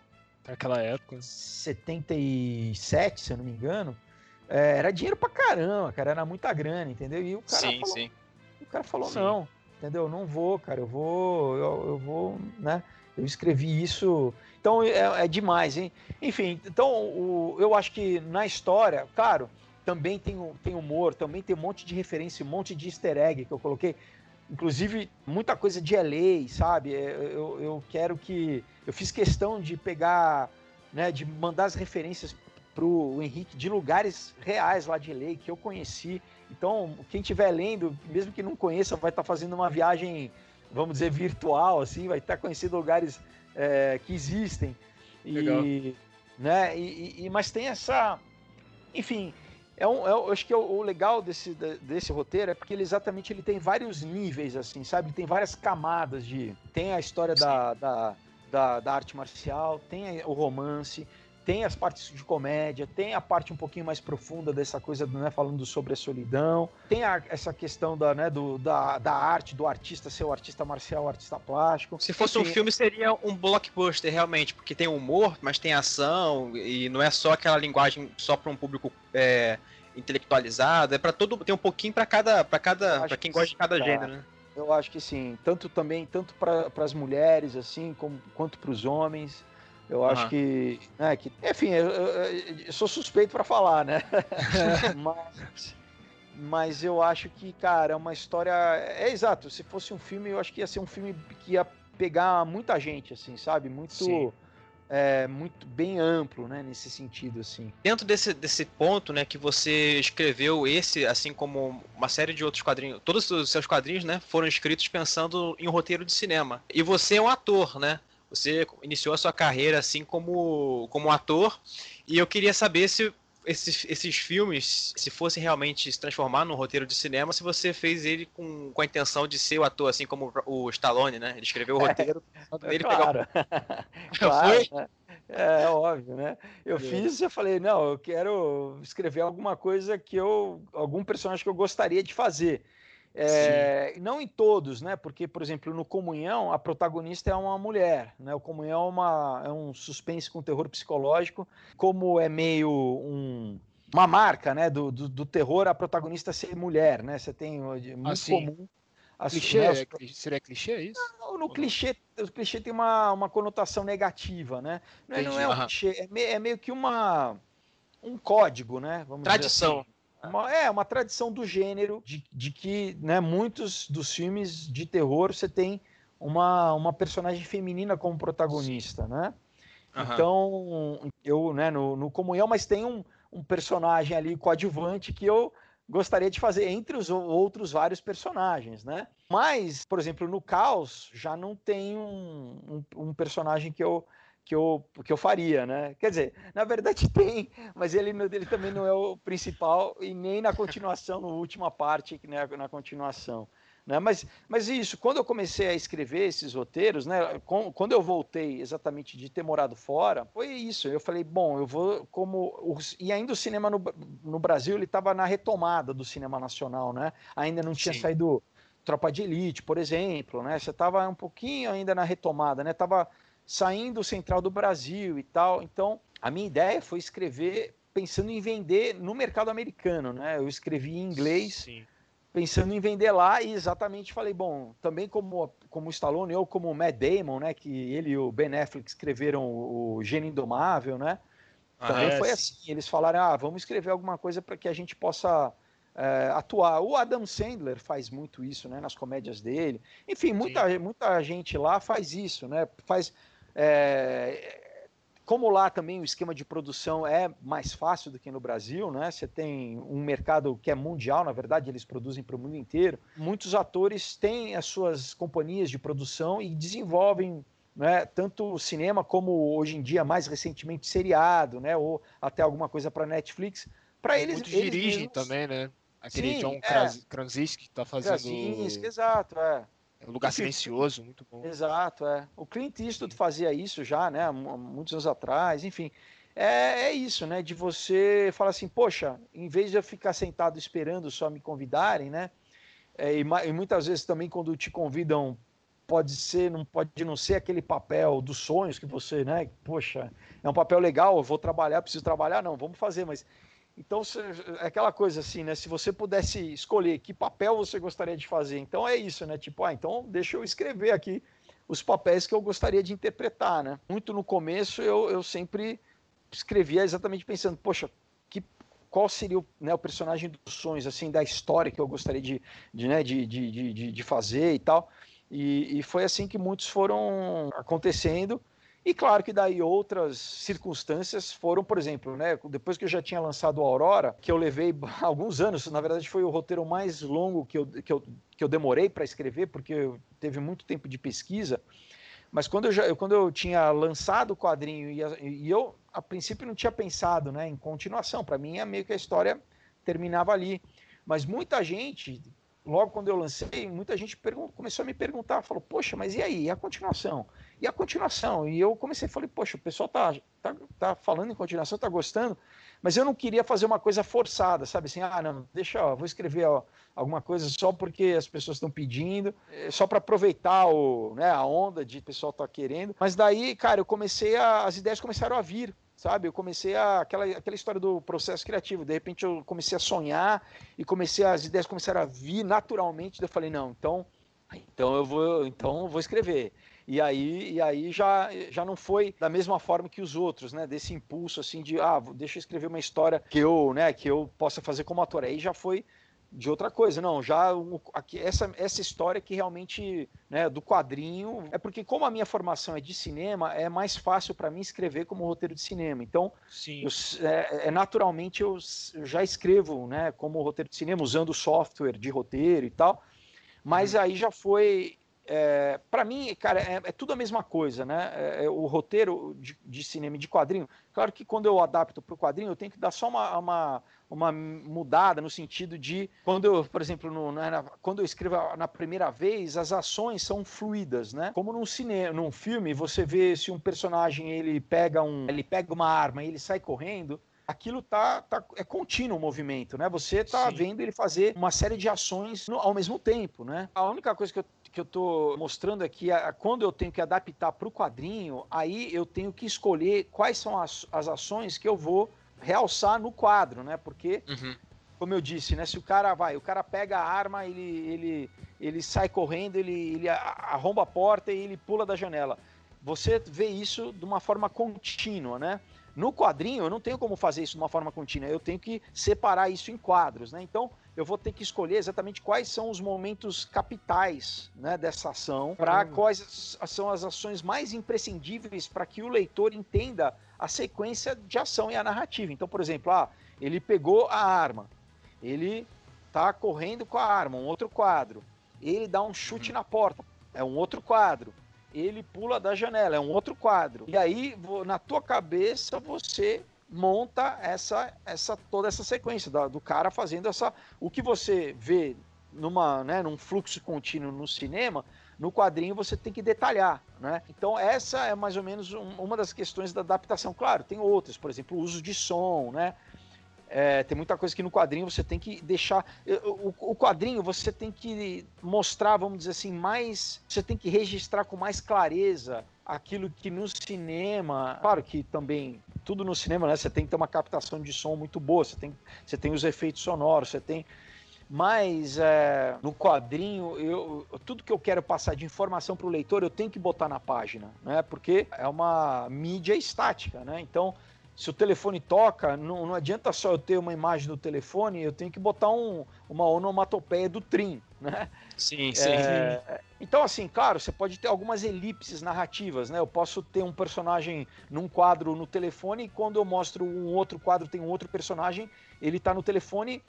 S2: Naquela época.
S3: 77, se eu não me engano, é, era dinheiro pra caramba, cara, era muita grana, entendeu? E o cara
S1: sim,
S3: falou,
S1: sim.
S3: O cara falou, sim. não, entendeu? Não vou, cara, eu vou, eu, eu vou, né? Eu escrevi isso então é, é demais, hein? Enfim, então o, eu acho que na história, claro, também tem, tem humor, também tem um monte de referência, um monte de easter egg que eu coloquei. Inclusive, muita coisa de LA, sabe? É, eu, eu quero que. Eu fiz questão de pegar, né, de mandar as referências pro Henrique de lugares reais lá de LA que eu conheci. Então, quem estiver lendo, mesmo que não conheça, vai estar tá fazendo uma viagem, vamos dizer, virtual, assim, vai estar tá conhecendo lugares é, que existem. Legal. E, né, e, e, mas tem essa. Enfim, é um, é, eu acho que é o, o, legal desse, desse roteiro é porque ele exatamente ele tem vários níveis, assim, sabe? Tem várias camadas de. Tem a história da, da, da, da, arte marcial, tem o romance, tem as partes de comédia, tem a parte um pouquinho mais profunda dessa coisa, né, falando sobre a solidão, tem a, essa questão da, né, do, da, da arte, do artista ser o artista marcial, o artista plástico.
S1: Se fosse Enfim, um filme, seria um blockbuster, realmente, porque tem humor, mas tem ação, e não é só aquela linguagem só para um público é, intelectualizado, é para todo, tem um pouquinho para cada, para cada, para quem que gosta de cada tá. gênero, né?
S3: Eu acho que sim, tanto também, tanto para as mulheres, assim, como, quanto para os homens. Eu acho que, né, que. Enfim, eu, eu, eu sou suspeito para falar, né? mas, mas eu acho que, cara, é uma história. É exato. Se fosse um filme, eu acho que ia ser um filme que ia pegar muita gente, assim, sabe? Muito. É, muito bem amplo, né, nesse sentido, assim.
S1: Dentro desse, desse ponto, né, que você escreveu esse, assim como uma série de outros quadrinhos, todos os seus quadrinhos, né, foram escritos pensando em um roteiro de cinema. E você é um ator, né? Você iniciou a sua carreira assim como, como ator, e eu queria saber se esses, esses filmes, se fosse realmente se transformar num roteiro de cinema, se você fez ele com, com a intenção de ser o ator, assim como o Stallone, né? Ele escreveu o roteiro.
S3: É, ele claro. Pegar... claro Foi? Né? É, é, óbvio, né? Eu é. fiz e falei, não, eu quero escrever alguma coisa que eu. algum personagem que eu gostaria de fazer. É, não em todos, né? Porque, por exemplo, no Comunhão, a protagonista é uma mulher, né? O Comunhão é, uma, é um suspense com terror psicológico, como é meio um, uma marca, né? Do, do, do, terror, a protagonista ser mulher, né? Você tem muito
S2: assim, comum. Assim, clichê, né? É seria clichê isso?
S3: No, no clichê, o clichê tem uma, uma conotação negativa, né? Não é, não é um clichê, é meio, é meio que uma um código, né?
S1: Vamos Tradição. Assim.
S3: Uma, é, uma tradição do gênero, de, de que né, muitos dos filmes de terror você tem uma, uma personagem feminina como protagonista, né? Uhum. Então, eu, né, no, no Comunhão, mas tem um, um personagem ali coadjuvante que eu gostaria de fazer entre os outros vários personagens, né? Mas, por exemplo, no Caos já não tem um, um, um personagem que eu que eu, que eu faria, né? Quer dizer, na verdade tem, mas ele, ele também não é o principal e nem na continuação, na última parte, né, na continuação. Né? Mas, mas isso, quando eu comecei a escrever esses roteiros, né, quando eu voltei exatamente de ter morado fora, foi isso. Eu falei, bom, eu vou como. E ainda o cinema no, no Brasil ele estava na retomada do cinema nacional, né? Ainda não tinha Sim. saído Tropa de Elite, por exemplo, né? Você estava um pouquinho ainda na retomada, né? Tava saindo Central do Brasil e tal. Então, a minha ideia foi escrever pensando em vender no mercado americano, né? Eu escrevi em inglês. Sim pensando em vender lá e exatamente falei, bom, também como, como o Stallone ou como o Matt Damon, né, que ele e o Ben Affleck escreveram o, Gênio Indomável, né, ah, também é, foi sim. assim, eles falaram, ah, vamos escrever alguma coisa para que a gente possa é, atuar. O Adam Sandler faz muito isso, né, nas comédias dele, enfim, muita, muita gente lá faz isso, né, faz... É, como lá também o esquema de produção é mais fácil do que no Brasil, né? Você tem um mercado que é mundial, na verdade, eles produzem para o mundo inteiro. Muitos atores têm as suas companhias de produção e desenvolvem né, tanto cinema como hoje em dia, mais recentemente, seriado, né? Ou até alguma coisa para Netflix. Para eles.
S2: Muitos eles dirigem mesmos... também, né? Aquele Sim, John é. Krasinski que está fazendo. Krasinski,
S3: exato, é.
S2: É um lugar silencioso, muito bom.
S3: Exato, é. O Clint Eastwood fazia isso já, né, muitos anos atrás, enfim. É, é isso, né, de você falar assim, poxa, em vez de eu ficar sentado esperando só me convidarem, né, é, e, e muitas vezes também quando te convidam pode ser, não pode não ser aquele papel dos sonhos que você, né, poxa, é um papel legal, eu vou trabalhar, preciso trabalhar, não, vamos fazer, mas então, é aquela coisa assim, né? Se você pudesse escolher que papel você gostaria de fazer, então é isso, né? Tipo, ah, então deixa eu escrever aqui os papéis que eu gostaria de interpretar, né? Muito no começo eu, eu sempre escrevia exatamente pensando, poxa, que, qual seria o, né, o personagem dos sonhos, assim, da história que eu gostaria de, de, né, de, de, de, de fazer e tal. E, e foi assim que muitos foram acontecendo. E claro que daí outras circunstâncias foram, por exemplo, né, depois que eu já tinha lançado o Aurora, que eu levei alguns anos, na verdade foi o roteiro mais longo que eu, que eu, que eu demorei para escrever, porque teve muito tempo de pesquisa. Mas quando eu, já, quando eu tinha lançado o quadrinho e, e eu, a princípio, não tinha pensado né, em continuação, para mim é meio que a história terminava ali. Mas muita gente, logo quando eu lancei, muita gente começou a me perguntar, falou, poxa, mas e aí, e a continuação? E a continuação? E eu comecei, falei, poxa, o pessoal tá, tá, tá falando em continuação, tá gostando, mas eu não queria fazer uma coisa forçada, sabe assim, ah, não, deixa, ó, vou escrever ó, alguma coisa só porque as pessoas estão pedindo, é, só para aproveitar o, né, a onda de pessoal tá querendo. Mas daí, cara, eu comecei a, as ideias começaram a vir, sabe? Eu comecei a aquela, aquela história do processo criativo. De repente eu comecei a sonhar e comecei as ideias começaram a vir naturalmente. Eu falei não, então, então eu vou, então eu vou escrever. E aí, e aí já, já não foi da mesma forma que os outros, né? Desse impulso assim de, ah, deixa eu escrever uma história que eu, né, que eu possa fazer como ator. Aí já foi de outra coisa, não, já aqui, essa, essa história que realmente, né, do quadrinho, é porque como a minha formação é de cinema, é mais fácil para mim escrever como roteiro de cinema, então eu, é, é, naturalmente eu, eu, já escrevo, né, como roteiro de cinema, usando software de roteiro e tal, mas uhum. aí já foi é, para mim, cara, é, é, tudo a mesma coisa, né? É, é, o roteiro de, de, cinema e de quadrinho. Claro que quando eu adapto para o quadrinho, eu tenho que dar só uma, uma, uma, mudada no sentido de quando eu, por exemplo, no, na, quando eu escrevo na primeira vez, as ações são fluidas, né? Como num cinema, num filme, você vê se um personagem ele pega um, ele pega uma arma e ele sai correndo aquilo tá, tá é contínuo o movimento, né? Você tá Sim. vendo ele fazer uma série de ações no, ao mesmo tempo, né? A única coisa que eu que eu estou mostrando aqui, a, quando eu tenho que adaptar para o quadrinho, aí eu tenho que escolher quais são as, as ações que eu vou realçar no quadro, né? Porque, uhum. como eu disse, né? Se o cara vai, o cara pega a arma, ele, ele, ele sai correndo, ele, ele arromba a porta e ele pula da janela. Você vê isso de uma forma contínua, né? No quadrinho, eu não tenho como fazer isso de uma forma contínua, eu tenho que separar isso em quadros, né? Então, eu vou ter que escolher exatamente quais são os momentos capitais né, dessa ação, para quais são as ações mais imprescindíveis para que o leitor entenda a sequência de ação e a narrativa. Então, por exemplo, ah, ele pegou a arma. ele tá correndo com a arma, um outro quadro. Ele dá um chute uhum. na porta, é um outro quadro. Ele pula da janela, é um outro quadro. E aí, na tua cabeça, você monta essa, essa toda essa sequência do, do cara fazendo essa. O que você vê numa, né, num fluxo contínuo no cinema, no quadrinho você tem que detalhar, né? Então essa é mais ou menos um, uma das questões da adaptação. Claro, tem outras, por exemplo, o uso de som, né? É, tem muita coisa que no quadrinho você tem que deixar. O, o, quadrinho você tem que mostrar, vamos dizer assim, mais. Você tem que registrar com mais clareza aquilo que no cinema. Claro que também tudo no cinema, né? Você tem que ter uma captação de som muito boa, você tem, você tem os efeitos sonoros, você tem mas é, no quadrinho, eu, tudo que eu quero passar de informação para o leitor, eu tenho que botar na página, né? Porque é uma mídia estática, né? Então, se o telefone toca, não, não adianta só eu ter uma imagem do telefone, eu tenho que botar um, uma onomatopeia do trim, né?
S1: Sim, sim. É,
S3: então, assim, claro, você pode ter algumas elipses narrativas, né? Eu posso ter um personagem num quadro no telefone e quando eu mostro um outro quadro tem um outro personagem, ele está no telefone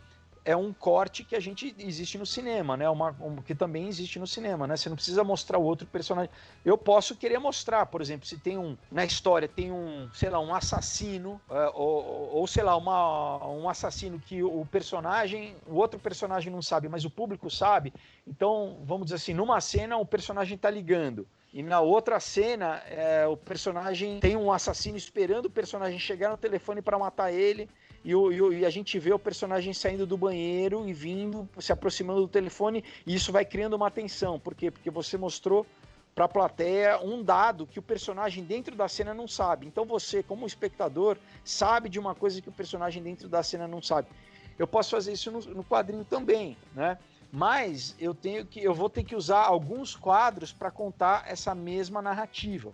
S3: é um corte que a gente existe no cinema, né? Uma, um, que também existe no cinema, né? Você não precisa mostrar o outro personagem. Eu posso querer mostrar, por exemplo, se tem um na história tem um, sei lá, um assassino é, ou, ou, sei lá, uma, um assassino que o personagem, o outro personagem não sabe, mas o público sabe. Então, vamos dizer assim, numa cena o personagem está ligando. E na outra cena, é, o personagem tem um assassino esperando o personagem chegar no telefone para matar ele e, o, e, a gente vê o personagem saindo do banheiro e vindo, se aproximando do telefone, e isso vai criando uma tensão. Por quê? Porque você mostrou para a plateia um dado que o personagem dentro da cena não sabe. Então você, como espectador, sabe de uma coisa que o personagem dentro da cena não sabe. Eu posso fazer isso no, no quadrinho também, né? Mas eu tenho que, eu vou ter que usar alguns quadros para contar essa mesma narrativa.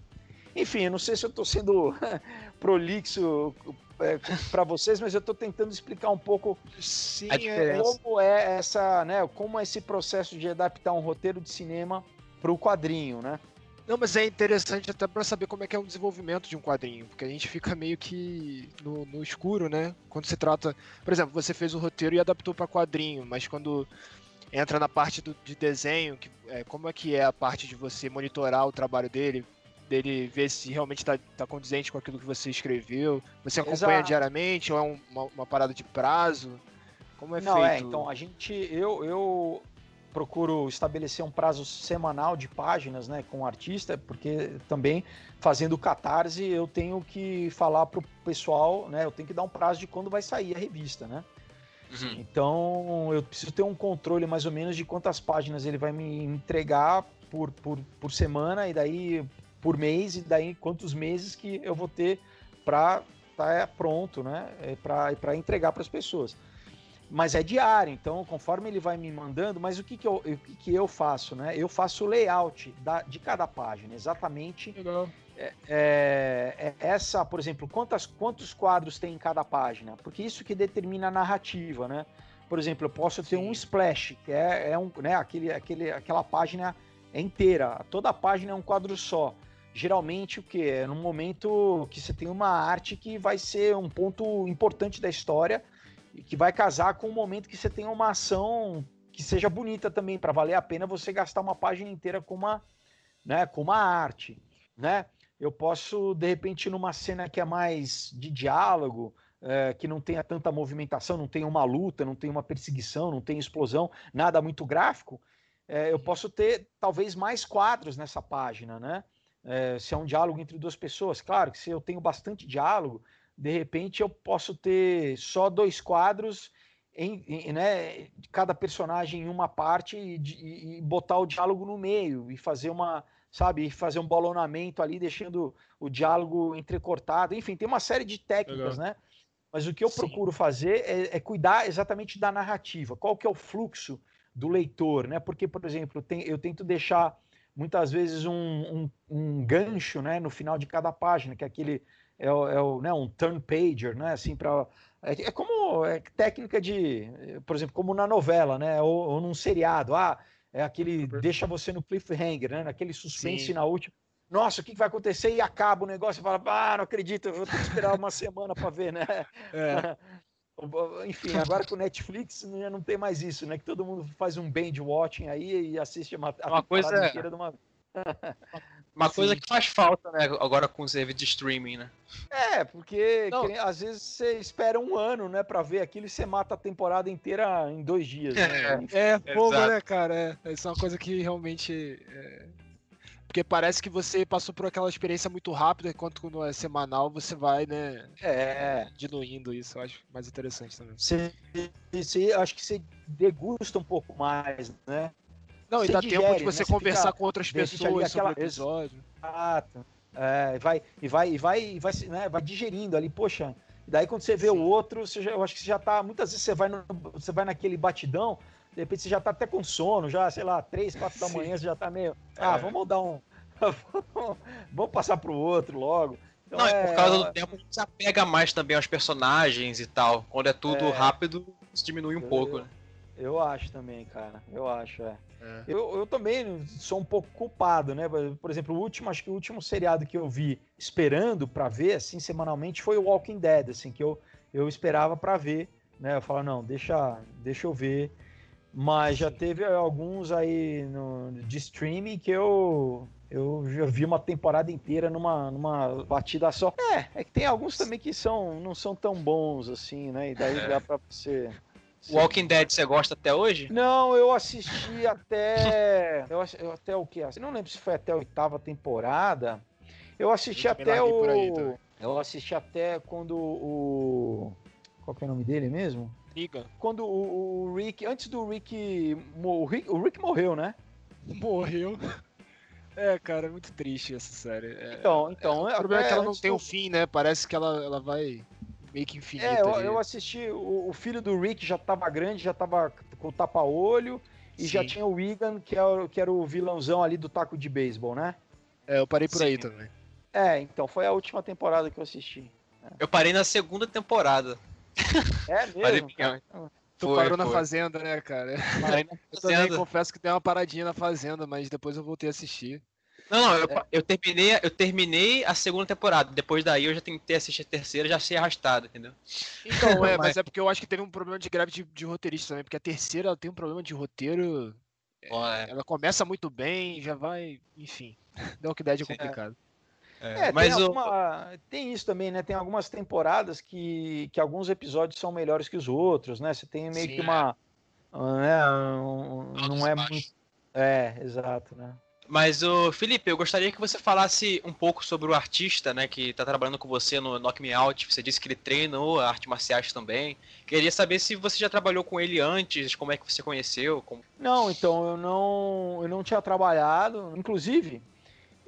S3: Enfim, eu não sei se eu estou sendo prolixo é, para vocês, mas eu estou tentando explicar um pouco
S1: Sim, diferença.
S3: como é essa, né? Como é esse processo de adaptar um roteiro de cinema para o quadrinho, né?
S2: Não, mas é interessante até para saber como é que é o desenvolvimento de um quadrinho, porque a gente fica meio que no, no escuro, né? Quando se trata, por exemplo, você fez o roteiro e adaptou para quadrinho, mas quando entra na parte do, de desenho, que, é, como é que é a parte de você monitorar o trabalho dele, dele ver se realmente está tá condizente com aquilo que você escreveu? Você acompanha Exato. diariamente ou é um, uma, uma, parada de prazo? Como é Não, é,
S3: feito? É, então, a gente, eu, eu procuro estabelecer um prazo semanal de páginas, né, com o artista, porque também fazendo catarse eu tenho que falar pro pessoal, né, eu tenho que dar um prazo de quando vai sair a revista, né? Uhum. Então eu preciso ter um controle mais ou menos de quantas páginas ele vai me entregar por, por, por semana e daí por mês e daí quantos meses que eu vou ter para estar tá pronto, né? É para entregar para as pessoas. Mas é diário, então conforme ele vai me mandando, mas o que, que, eu, o que, que eu faço, né? Eu faço o layout da, de cada página, exatamente. É, é, é, essa, por exemplo, quantas, quantos quadros tem em cada página? Porque isso que determina a narrativa, né? Por exemplo, eu posso ter Sim. um splash, que é, é um, né, aquele, aquele, aquela página inteira. Toda a página é um quadro só geralmente o que é num momento que você tem uma arte que vai ser um ponto importante da história e que vai casar com o momento que você tem uma ação que seja bonita também para valer a pena você gastar uma página inteira com uma né com uma arte né? Eu posso de repente numa cena que é mais de diálogo é, que não tenha tanta movimentação não tem uma luta não tem uma perseguição não tem explosão nada muito gráfico é, eu posso ter talvez mais quadros nessa página né é, se é um diálogo entre duas pessoas. Claro que se eu tenho bastante diálogo, de repente eu posso ter só dois quadros em, em né, cada personagem em uma parte e, e, botar o diálogo no meio e fazer uma, sabe, fazer um balonamento ali, deixando o diálogo entrecortado. Enfim, tem uma série de técnicas, Legal. né? Mas o que eu Sim. procuro fazer é, é, cuidar exatamente da narrativa. Qual que é o fluxo do leitor, né? Porque, por exemplo, tem, eu tento deixar muitas vezes um, um, um, gancho né, no final de cada página, que é aquele é, o, é o, né, um turn pager, né, assim, para é, é, como é técnica de, por exemplo, como na novela, né, ou, ou num seriado, ah, é aquele deixa você no cliffhanger, né, naquele suspense Sim. na última, nossa, o que vai acontecer? E acaba o negócio e fala, ah, não acredito, eu vou ter que esperar uma semana para ver, né? É. enfim, agora com o Netflix já não tem mais isso, né? Que todo mundo faz um binge watching aí e assiste uma,
S1: a uma coisa inteira de uma Uma coisa que faz falta, né, agora com os serviços de streaming, né?
S3: É, porque que, às vezes você espera um ano, né, pra ver aquilo e você mata a temporada inteira em dois dias, né?
S2: É, é fogo, né, cara? É, isso é uma coisa que realmente. É... Porque parece que você passou por aquela experiência muito rápida, enquanto quando é semanal você vai, né? É. Diluindo isso, eu acho mais interessante também.
S3: Você, você, acho que você degusta um pouco mais, né?
S2: Não, e dá digere, tempo de você né? conversar fica, com outras pessoas sobre o episódio.
S3: Exato. É, vai, e vai, e vai, e vai, né, vai digerindo ali, poxa. Daí quando você vê Sim. o outro, você já, eu acho que você já tá. Muitas vezes você vai, no, você vai naquele batidão, de repente você já tá até com sono, já, sei lá, três, quatro da manhã, você já tá meio. Ah, é. vamos dar um. vamos passar pro outro logo.
S1: Então, Não, é... por causa do tempo, você apega mais também aos personagens e tal. Quando é tudo é... rápido, isso diminui um eu, pouco, né?
S3: Eu acho também, cara. Eu acho, é. é. Eu, eu também sou um pouco culpado, né? Por exemplo, o último, acho que o último seriado que eu vi esperando para ver, assim, semanalmente, foi o Walking Dead, assim, que eu, eu esperava para ver, né? Eu falo, não, deixa, deixa eu ver. Mas já teve alguns aí no, de streaming que eu eu já vi uma temporada inteira numa, numa batida só. É, é que tem alguns também que são, não são tão bons assim, né? E daí é. dá pra você
S1: Walking Dead você gosta até hoje?
S3: Não, eu assisti até. eu, eu, até o que? Não lembro se foi até a oitava temporada. Eu assisti eu até o. Aí, eu assisti até quando o. Qual que é o nome dele mesmo?
S2: Liga.
S3: Quando o, o, Rick. Antes do Rick. O Rick, o Rick morreu, né?
S2: Morreu. É, cara, é muito triste essa série.
S3: É, então, então.
S2: É, o problema é, que ela não tem o um fim, né? Parece que ela, ela vai meio que infinita.
S3: É, eu, eu assisti, o, o, filho do Rick já tava grande, já tava com tapa-olho, e Sim. já tinha o Wigan, que era, é que era o vilãozão ali do taco de beisebol, né?
S2: É, eu parei por Sim. aí também.
S3: É, então, foi a última temporada que eu assisti.
S1: Eu parei na segunda temporada.
S3: É mesmo? Parei,
S2: Tu foi, parou foi. na Fazenda, né, cara? Eu também confesso que tem uma paradinha na Fazenda, mas depois eu voltei a assistir.
S1: Não, não, eu, é. eu, terminei, eu terminei a segunda temporada. Depois daí eu já tentei assistir a terceira já sei arrastado, entendeu?
S2: Então, é, mas é porque eu acho que teve um problema de grave de, de roteirista também, porque a terceira ela tem um problema de roteiro. É. Ela começa muito bem, já vai. Enfim. Deu que ideia de complicado.
S3: É, é mas tem, alguma, tem, isso também, né? Tem algumas temporadas que, que alguns episódios são melhores que os outros, né? Você tem meio Sim, que uma. É. Né, um, não é muito. É, exato, né?
S1: Mas, o Felipe, eu gostaria que você falasse um pouco sobre o artista, né, que está trabalhando com você no Knock Me Out. Você disse que ele treinou artes marciais também. Queria saber se você já trabalhou com ele antes, como é que você conheceu. Como...
S3: Não, então, eu não, eu não tinha trabalhado. Inclusive,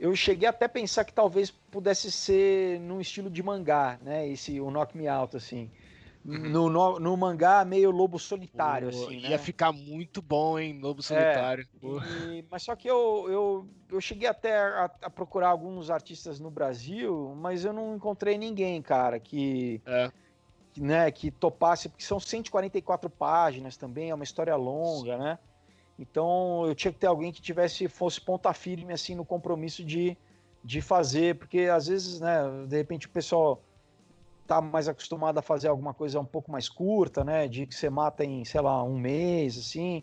S3: eu cheguei até a pensar que talvez pudesse ser num estilo de mangá, né, esse, o Knock Me Out, assim. Uhum. no, no, no, mangá meio lobo solitário, assim,
S2: né? Ia ficar muito bom, hein, lobo solitário.
S3: É, e, mas só que eu, eu, eu cheguei até a, a, procurar alguns artistas no Brasil, mas eu não encontrei ninguém, cara, que, é. que, né, que topasse, porque são 144 páginas também, é uma história longa, Sim. né? Então eu tinha que ter alguém que tivesse, fosse ponta firme, assim, no compromisso de, de fazer, porque às vezes, né, de repente o pessoal tá mais acostumado a fazer alguma coisa um pouco mais curta, né? De que você mata em, sei lá, um mês, assim.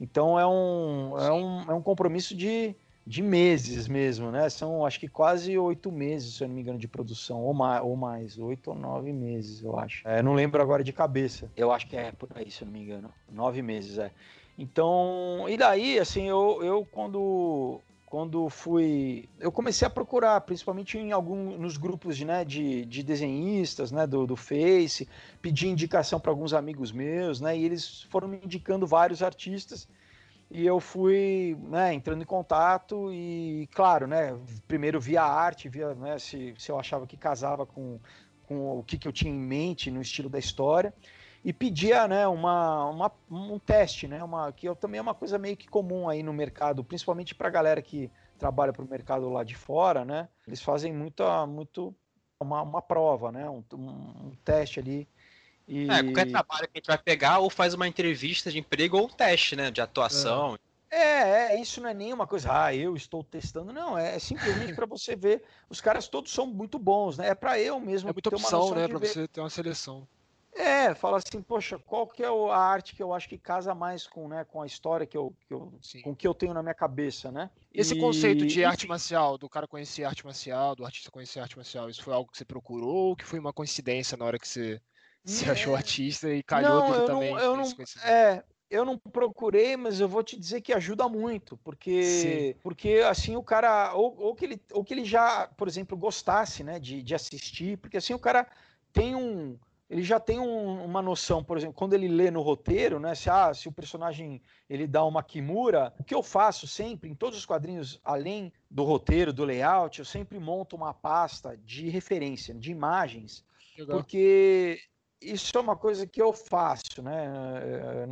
S3: Então é um, é um, é um compromisso de, de meses mesmo, né? São acho que quase oito meses, se eu não me engano, de produção, ou mais, ou mais oito ou nove meses, eu acho. É, não lembro agora de cabeça. Eu acho que é por aí, se eu não me engano. Nove meses, é. Então, e daí, assim, eu, eu quando quando fui. Eu comecei a procurar, principalmente em alguns nos grupos né, de, de desenhistas né, do, do Face, pedi indicação para alguns amigos meus, né, e eles foram me indicando vários artistas. E eu fui né, entrando em contato e, claro, né, primeiro via arte, via né, se, se eu achava que casava com, com o que, que eu tinha em mente no estilo da história e pedia né, uma, uma, um teste, né, uma, que também é uma coisa meio que comum aí no mercado, principalmente para a galera que trabalha para o mercado lá de fora, né? Eles fazem muita, muito uma, uma prova, né? Um, um, teste ali.
S1: E... É, qualquer trabalho que a gente vai pegar, ou faz uma entrevista de emprego ou um teste, né? De atuação.
S3: É. É, é, isso não é nenhuma coisa, ah, eu estou testando, não, é, é simplesmente para você ver, os caras todos são muito bons, né? É para eu mesmo
S2: é muita ter opção, uma né, para você ter uma seleção.
S3: É, fala assim, poxa, qual que é a arte que eu acho que casa mais com, né, com a história que eu, que eu com que eu tenho na minha cabeça, né?
S2: Esse e... conceito de arte marcial, do cara conhecer arte marcial, do artista conhecer arte marcial, isso foi algo que você procurou ou que foi uma coincidência na hora que você se é... achou artista e calhou
S3: não,
S2: também?
S3: Não, eu não, é, eu não procurei, mas eu vou te dizer que ajuda muito, porque Sim. porque assim o cara ou, ou, que ele ou que ele já, por exemplo, gostasse, né, de, de assistir, porque assim o cara tem um ele já tem um, uma noção, por exemplo, quando ele lê no roteiro, né, se, ah, se o personagem ele dá uma kimura, o que eu faço sempre, em todos os quadrinhos, além do roteiro, do layout, eu sempre monto uma pasta de referência, de imagens, Legal. porque isso é uma coisa que eu faço, né? É,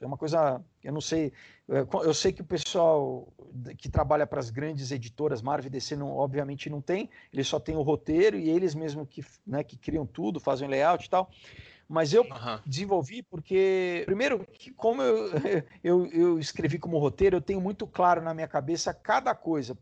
S3: é uma coisa, eu não sei, é, eu sei que o pessoal que trabalha para as grandes editoras, Marvel e DC, não, obviamente não tem, eles só têm o roteiro e eles mesmo que, né, que criam tudo, fazem o layout e tal. Mas eu uhum. desenvolvi porque, primeiro, que como eu, eu, eu escrevi como roteiro, eu tenho muito claro na minha cabeça cada coisa,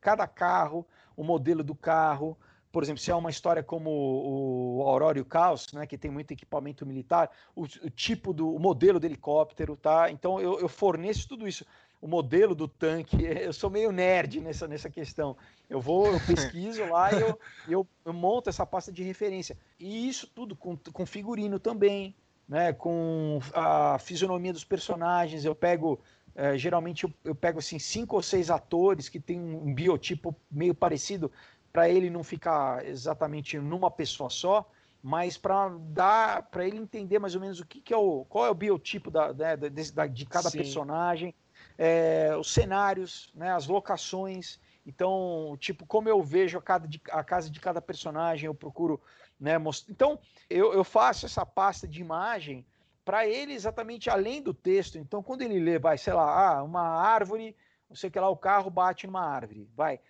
S3: cada carro, o modelo do carro, por exemplo, se é uma história como o Aurora e o Caos, né, que tem muito equipamento militar, o, o tipo do o modelo do helicóptero, tá? Então eu, eu, forneço tudo isso. O modelo do tanque, eu sou meio nerd nessa, nessa questão. Eu vou, eu pesquiso lá e eu, eu, eu, monto essa pasta de referência. E isso tudo com, com figurino também, né, com a fisionomia dos personagens. Eu pego é, geralmente eu, eu, pego assim cinco ou seis atores que têm um biotipo meio parecido para ele não ficar exatamente numa pessoa só, mas para dar para ele entender mais ou menos o que, que, é o qual é o biotipo da, né, de, da, de cada Sim. personagem, é, os cenários, né, as locações. Então, tipo, como eu vejo a, cada, a casa de cada personagem, eu procuro né, mostrar. Então, eu, eu faço essa pasta de imagem para ele exatamente além do texto. Então, quando ele lê, vai, sei lá, ah, uma árvore, não sei o que lá, o carro bate numa árvore, vai.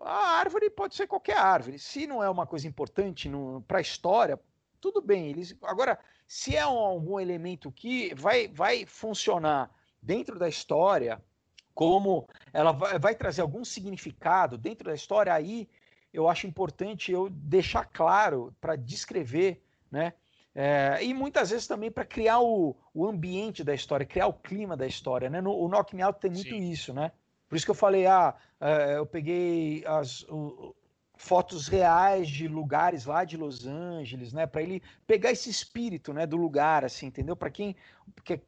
S3: A árvore pode ser qualquer árvore. Se não é uma coisa importante para a história, tudo bem. Eles, agora, se é um, algum elemento que vai, vai funcionar dentro da história, como ela vai, vai trazer algum significado dentro da história, aí eu acho importante eu deixar claro para descrever, né? É, e muitas vezes também para criar o, o ambiente da história, criar o clima da história, né? No, o Knock Me Out tem muito Sim. isso, né? Por isso que eu falei, ah, é, eu peguei as o, fotos reais de lugares lá de Los Angeles, né, para ele pegar esse espírito, né, do lugar, assim, entendeu? Para quem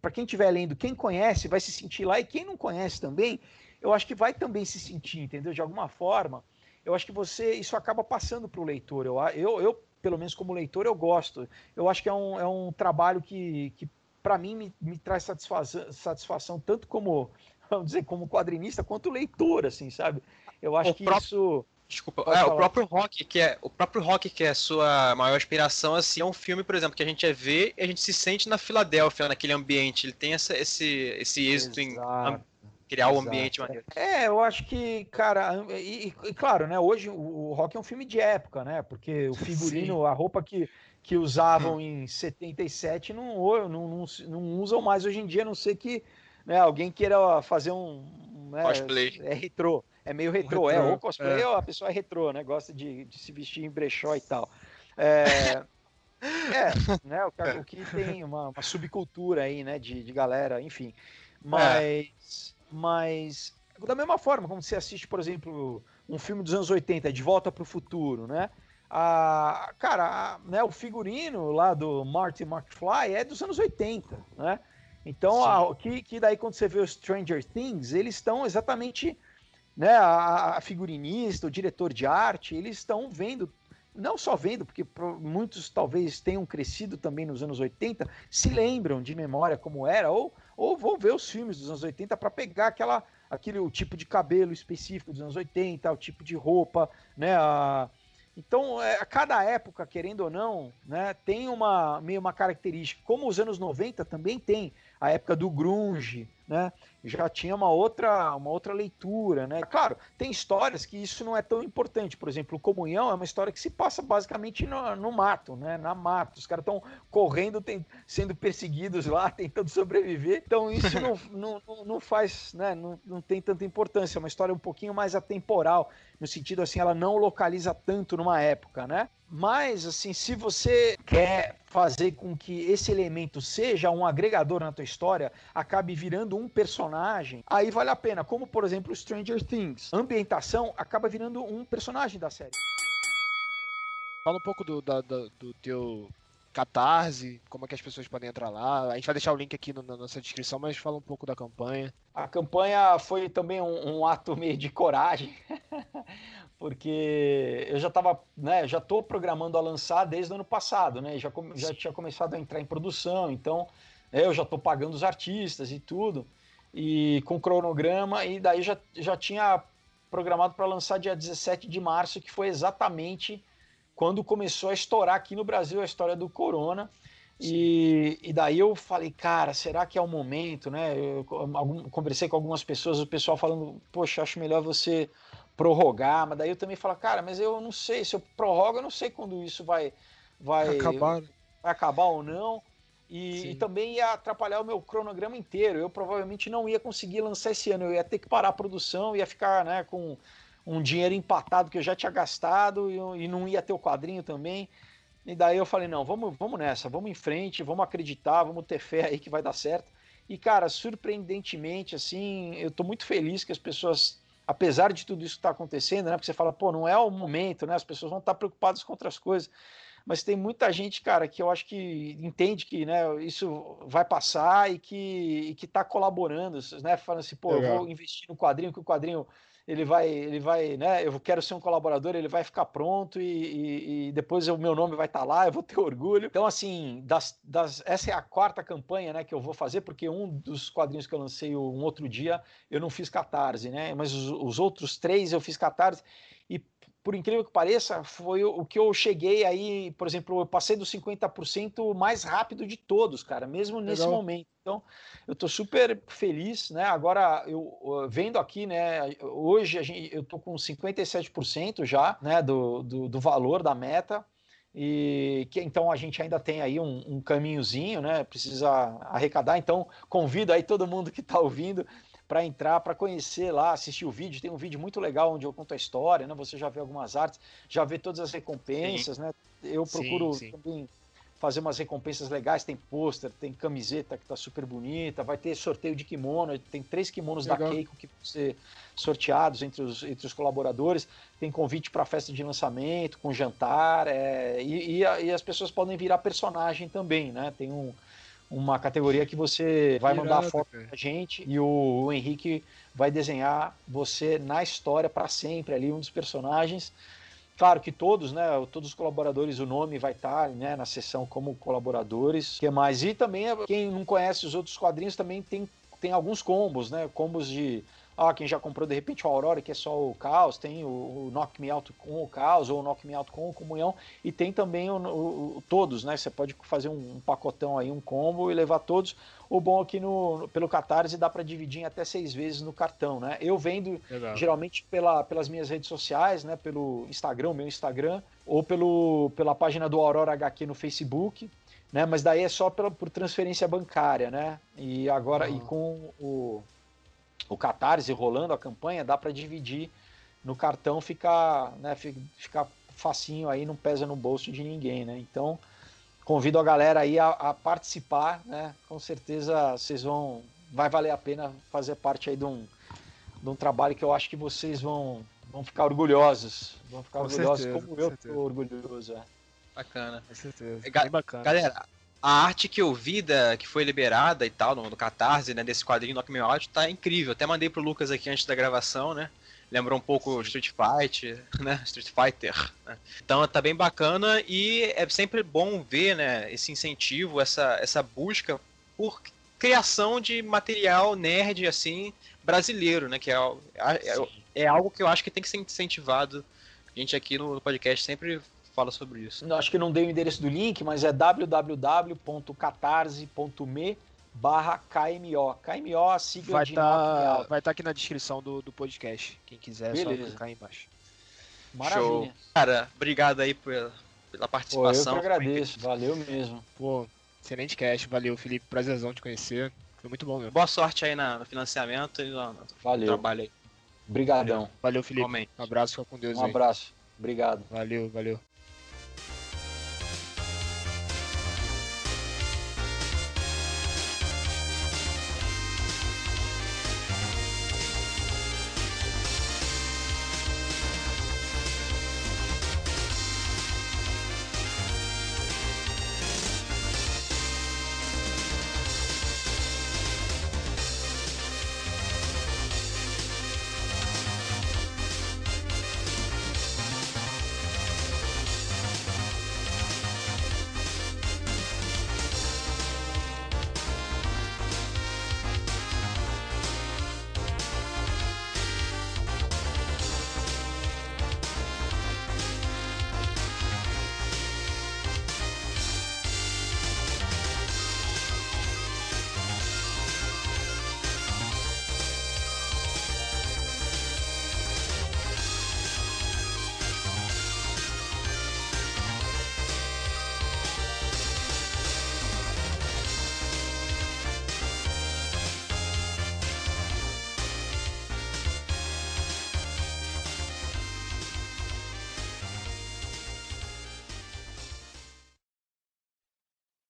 S3: para quem estiver lendo, quem conhece vai se sentir lá e quem não conhece também, eu acho que vai também se sentir, entendeu? De alguma forma, eu acho que você isso acaba passando para o leitor. Eu, eu, eu, pelo menos como leitor, eu gosto. Eu acho que é um, é um trabalho que, que para mim me, me traz satisfação, satisfação tanto como vamos dizer, como quadrinista, quanto leitor, assim, sabe? Eu acho o que próprio... isso.
S1: Desculpa, é, o próprio Rock, que é o próprio Rock que é sua maior inspiração, assim, é um filme, por exemplo, que a gente é ver e a gente se sente na Filadélfia, naquele ambiente. Ele tem essa, esse, esse êxito Exato. em criar o um ambiente maneiro.
S3: É, eu acho que, cara, e, e, claro, né, hoje o, o Rock é um filme de época, né, porque o figurino, Sim. a roupa que, que usavam hum. em 77 não, não, não, não usam mais hoje em dia, a não ser que né, alguém queira fazer um. Né,
S1: cosplay.
S3: É retrô. É meio retrô, é. Ou cosplay é. ou a pessoa é retrô, né? Gosta de, de se vestir em brechó e tal. É, é né? O que, o que tem uma, uma, subcultura aí, né? De, de galera, enfim. Mas. É. Mas. Da mesma forma, como você assiste, por exemplo, um filme dos anos 80, De Volta para o Futuro, né? A, cara, a, né, o figurino lá do Marty McFly é dos anos 80, né? Então, a, que, que daí quando você vê o Stranger Things, eles estão exatamente, né, a, a, figurinista, o diretor de arte, eles estão vendo, não só vendo, porque muitos talvez tenham crescido também nos anos 80, se lembram de memória como era, ou, ou vão ver os filmes dos anos 80 para pegar aquela, aquele o tipo de cabelo específico dos anos 80, o tipo de roupa, né, a, então, é, a cada época, querendo ou não, né, tem uma meio uma característica. Como os anos 90 também tem a época do grunge, né? Já tinha uma outra, uma outra leitura, né? Claro, tem histórias que isso não é tão importante. Por exemplo, o Comunhão é uma história que se passa basicamente no, no mato, né? Na mata. Os caras estão correndo, tem, sendo perseguidos lá, tentando sobreviver. Então isso não, não, não faz, né? Não, não tem tanta importância. É uma história um pouquinho mais atemporal, no sentido assim, ela não localiza tanto numa época, né? Mas, assim, se você quer fazer com que esse elemento seja um agregador na tua história, acabe virando um personagem, aí vale a pena. Como, por exemplo, Stranger Things. A ambientação acaba virando um personagem da série.
S2: Fala um pouco do, da, da, do teu Catarse, como é que as pessoas podem entrar lá. A gente vai deixar o link aqui no, na nossa descrição, mas fala um pouco da campanha.
S3: A campanha foi também um, um ato meio de coragem, porque eu já estava, né, já estou programando a lançar desde o ano passado, né, já, já tinha começado a entrar em produção, então é, eu já estou pagando os artistas e tudo, e com cronograma, e daí já, já tinha programado para lançar dia 17 de março, que foi exatamente quando começou a estourar aqui no Brasil a história do corona. E, e, daí eu falei, cara, será que é o momento, né? Eu algum, conversei com algumas pessoas, o pessoal falando, poxa, acho melhor você prorrogar, mas daí eu também falo, cara, mas eu não sei, se eu prorrogo, eu não sei quando isso vai, vai,
S2: acabar.
S3: vai acabar ou não. E, e, também ia atrapalhar o meu cronograma inteiro. Eu provavelmente não ia conseguir lançar esse ano, eu ia ter que parar a produção, ia ficar né, com um dinheiro empatado que eu já tinha gastado e, e não ia ter o quadrinho também. E daí eu falei, não, vamos, vamos nessa, vamos em frente, vamos acreditar, vamos ter fé aí que vai dar certo. E, cara, surpreendentemente, assim, eu tô muito feliz que as pessoas, apesar de tudo isso que tá acontecendo, né? Porque você fala, pô, não é o momento, né? As pessoas vão estar tá preocupadas com outras coisas. Mas tem muita gente, cara, que eu acho que entende que né, isso vai passar e que, e que tá colaborando, né? Falando assim, pô, Legal. eu vou investir no quadrinho, que o quadrinho ele vai, ele vai, né? Eu quero ser um colaborador, ele vai ficar pronto e, e, e depois o meu nome vai estar tá lá, eu vou ter orgulho. Então, assim, das, das, essa é a quarta campanha, né, que eu vou fazer, porque um dos quadrinhos que eu lancei um outro dia eu não fiz catarse, né? Mas os, os outros três eu fiz catarse por incrível que pareça, foi o que eu cheguei aí, por exemplo, eu passei dos 50% mais rápido de todos, cara, mesmo nesse Legal. momento. Então, eu tô super feliz, né? Agora, eu vendo aqui, né? Hoje a gente, eu tô com 57% já, né? Do, do, do, valor da meta. E que então a gente ainda tem aí um, um caminhozinho, né? Precisa arrecadar. Então, convido aí todo mundo que está ouvindo para entrar, para conhecer lá, assistir o vídeo. Tem um vídeo muito legal onde eu conto a história, né? Você já vê algumas artes, já vê todas as recompensas, sim. né? Eu procuro sim, sim. também fazer umas recompensas legais. Tem pôster, tem camiseta que tá super bonita, vai ter sorteio de kimono, tem três kimonos legal. da Keiko que vão ser sorteados entre os, entre os colaboradores. Tem convite para festa de lançamento, com jantar, é, e, e, e as pessoas podem virar personagem também, né? Tem um uma categoria que você vai mandar a foto pra gente e o, o, Henrique vai desenhar você na história para sempre ali, um dos personagens. Claro que todos, né, todos os colaboradores, o nome vai estar, tá, né, na sessão como colaboradores. que mais? E também quem não conhece os outros quadrinhos também tem tem alguns combos, né, combos de ah, quem já comprou de repente o Aurora, que é só o Caos, tem o, o Knock Me Out com o Caos, ou o Knock Me Out com o Comunhão, e tem também o, o, todos, né? Você pode fazer um, um, pacotão aí, um combo e levar todos. O bom aqui no, pelo Catarse dá para dividir em até seis vezes no cartão, né? Eu vendo Legal. geralmente pela, pelas minhas redes sociais, né? Pelo Instagram, meu Instagram, ou pelo, pela página do Aurora HQ no Facebook. Né, mas daí é só pela, por transferência bancária, né? E agora, e com o, o Catarse rolando a campanha, dá para dividir no cartão, ficar, né, ficar facinho aí, não pesa no bolso de ninguém, né? Então, convido a galera aí a, a, participar, né? Com certeza vocês vão, vai valer a pena fazer parte aí de um, de um trabalho que eu acho que vocês vão, vão ficar orgulhosos, vão ficar com orgulhosos certeza, como eu certeza. tô orgulhoso, é.
S1: Bacana. Com
S2: certeza. Bem bacana.
S1: Galera, a arte que eu vi da, que foi liberada e tal, no, no Catarse, né, desse quadrinho Knock Me Out, tá incrível. Até mandei pro Lucas aqui antes da gravação, né? Lembrou um pouco Street Fight, né? Street Fighter. Né? Então tá bem bacana e é sempre bom ver, né, esse incentivo, essa, essa busca por criação de material nerd, assim, brasileiro, né? Que é, é, é algo que eu acho que tem que ser incentivado. A gente aqui no podcast sempre fala sobre isso.
S3: Acho que não dei o endereço do link, mas é www.catarse.me barra KMO. KMO, a sigla
S2: vai de tá, Vai estar tá aqui na descrição do, do podcast. Quem quiser, Beleza. é só clicar aí embaixo.
S1: Maravilha. Show. Cara, obrigado aí pela, pela participação.
S3: Pô, eu que agradeço, valeu mesmo.
S2: Pô, excelente cast, valeu, Felipe. Prazerzão te conhecer. Foi muito bom mesmo.
S1: Boa sorte aí na, no financiamento e no,
S3: valeu.
S1: trabalho aí.
S3: Obrigadão.
S2: Valeu, Felipe. Um abraço, fica com Deus
S3: Um
S2: aí.
S3: abraço. Obrigado.
S2: Valeu, valeu.